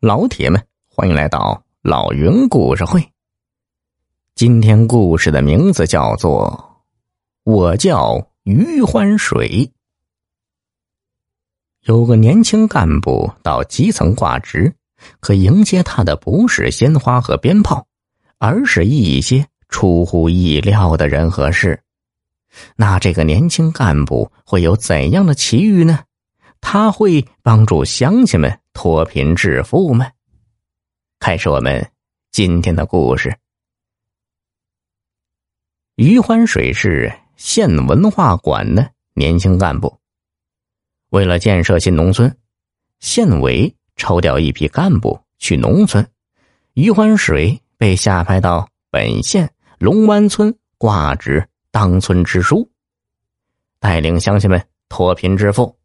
老铁们，欢迎来到老云故事会。今天故事的名字叫做《我叫于欢水》。有个年轻干部到基层挂职，可迎接他的不是鲜花和鞭炮，而是一些出乎意料的人和事。那这个年轻干部会有怎样的奇遇呢？他会帮助乡亲们。脱贫致富吗？开始我们今天的故事。余欢水是县文化馆的年轻干部。为了建设新农村，县委抽调一批干部去农村，余欢水被下派到本县龙湾村挂职当村支书，带领乡亲们脱贫致富。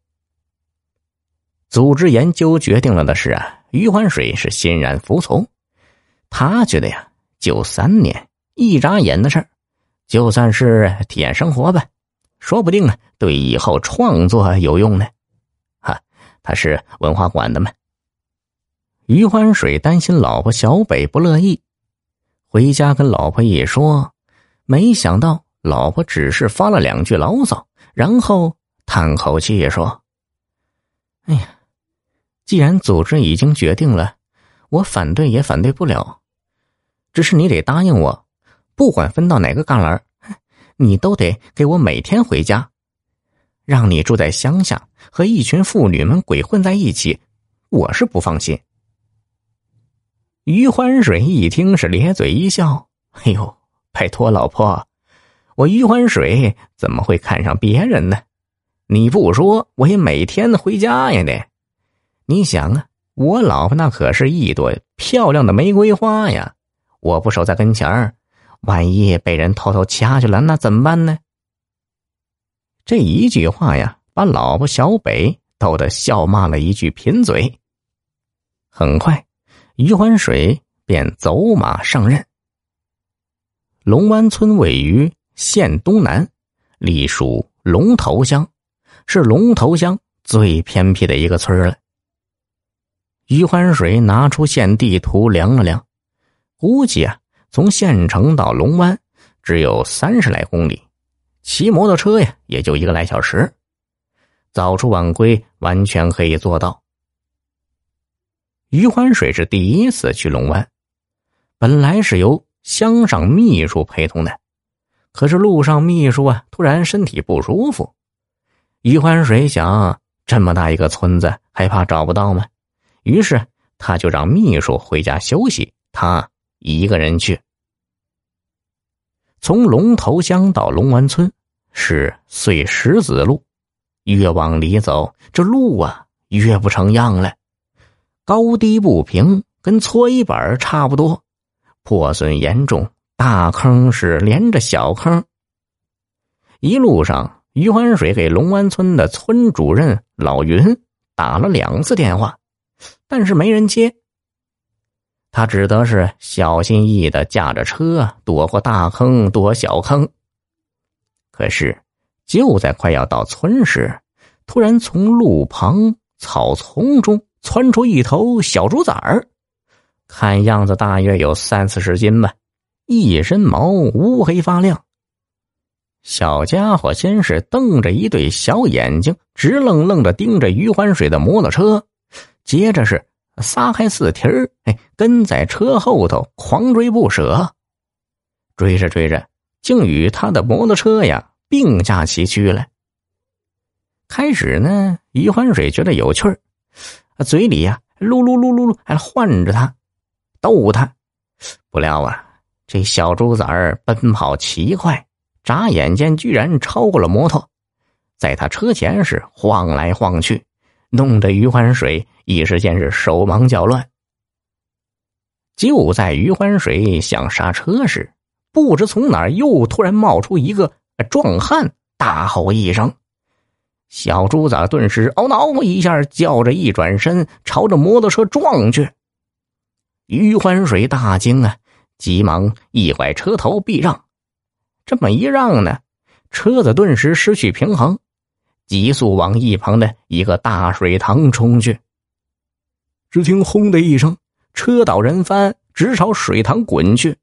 组织研究决定了的事啊，余欢水是欣然服从。他觉得呀，就三年，一眨眼的事儿，就算是体验生活吧，说不定啊，对以后创作有用呢。哈，他是文化馆的嘛。余欢水担心老婆小北不乐意，回家跟老婆一说，没想到老婆只是发了两句牢骚，然后叹口气说：“哎呀。”既然组织已经决定了，我反对也反对不了。只是你得答应我，不管分到哪个旮旯，你都得给我每天回家。让你住在乡下，和一群妇女们鬼混在一起，我是不放心。余欢水一听是咧嘴一笑：“哎呦，拜托老婆，我余欢水怎么会看上别人呢？你不说，我也每天回家呀得。”你想啊，我老婆那可是一朵漂亮的玫瑰花呀！我不守在跟前儿，万一被人偷偷掐去了，那怎么办呢？这一句话呀，把老婆小北逗得笑骂了一句贫嘴。很快，余欢水便走马上任。龙湾村位于县东南，隶属龙头乡，是龙头乡最偏僻的一个村了。余欢水拿出县地图量了量，估计啊，从县城到龙湾只有三十来公里，骑摩托车呀也就一个来小时，早出晚归完全可以做到。余欢水是第一次去龙湾，本来是由乡上秘书陪同的，可是路上秘书啊突然身体不舒服，余欢水想，这么大一个村子，还怕找不到吗？于是，他就让秘书回家休息，他一个人去。从龙头乡到龙湾村是碎石子路，越往里走，这路啊越不成样了，高低不平，跟搓衣板差不多，破损严重，大坑是连着小坑。一路上，余欢水给龙湾村的村主任老云打了两次电话。但是没人接，他只得是小心翼翼的驾着车躲过大坑，躲小坑。可是就在快要到村时，突然从路旁草丛中窜出一头小猪崽儿，看样子大约有三四十斤吧，一身毛乌黑发亮。小家伙先是瞪着一对小眼睛，直愣愣的盯着余欢水的摩托车。接着是撒开四蹄儿，哎，跟在车后头狂追不舍。追着追着，竟与他的摩托车呀并驾齐驱了。开始呢，余欢水觉得有趣儿，嘴里呀噜噜噜噜噜还唤着他，逗他。不料啊，这小猪崽儿奔跑奇快，眨眼间居然超过了摩托，在他车前是晃来晃去。弄得余欢水一时间是手忙脚乱。就在余欢水想刹车时，不知从哪儿又突然冒出一个壮汉，大吼一声，小猪崽顿时嗷嗷一下叫着一转身，朝着摩托车撞去。余欢水大惊啊，急忙一拐车头避让，这么一让呢，车子顿时失去平衡。急速往一旁的一个大水塘冲去，只听“轰”的一声，车倒人翻，直朝水塘滚去。